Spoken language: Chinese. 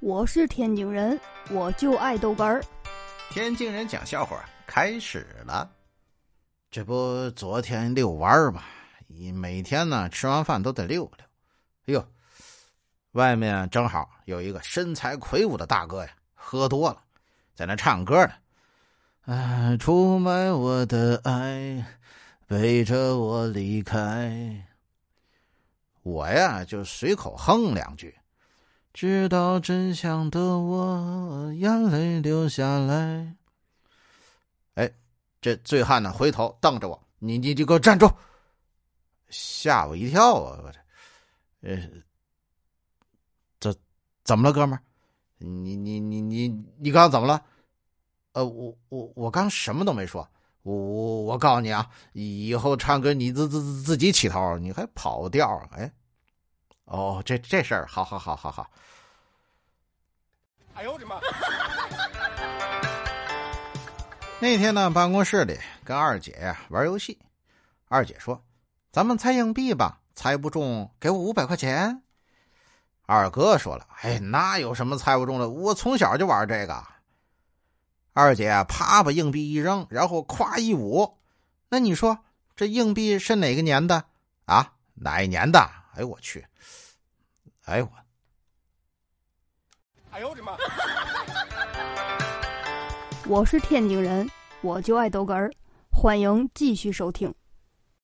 我是天津人，我就爱豆干儿。天津人讲笑话开始了。这不昨天遛弯儿嘛？每天呢吃完饭都得遛遛。哎呦，外面正好有一个身材魁梧的大哥呀，喝多了，在那唱歌呢。啊，出卖我的爱，背着我离开。我呀就随口哼两句。知道真相的我，眼泪流下来。哎，这醉汉呢，回头瞪着我，你你你给我站住！吓我一跳啊！我这，呃，这怎么了，哥们儿？你你你你你刚怎么了？呃，我我我刚什么都没说。我我我告诉你啊，以后唱歌你自自自己起头，你还跑调？哎。哦，这这事儿，好好好好好。哎呦我的妈！那天呢，办公室里跟二姐玩游戏，二姐说：“咱们猜硬币吧，猜不中给我五百块钱。”二哥说了：“哎，那有什么猜不中的？我从小就玩这个。”二姐啪把硬币一扔，然后咵一捂。那你说这硬币是哪个年的啊？哪一年的？哎我去！哎我，哎呦我的妈！我是天津人，我就爱逗哏儿，欢迎继续收听。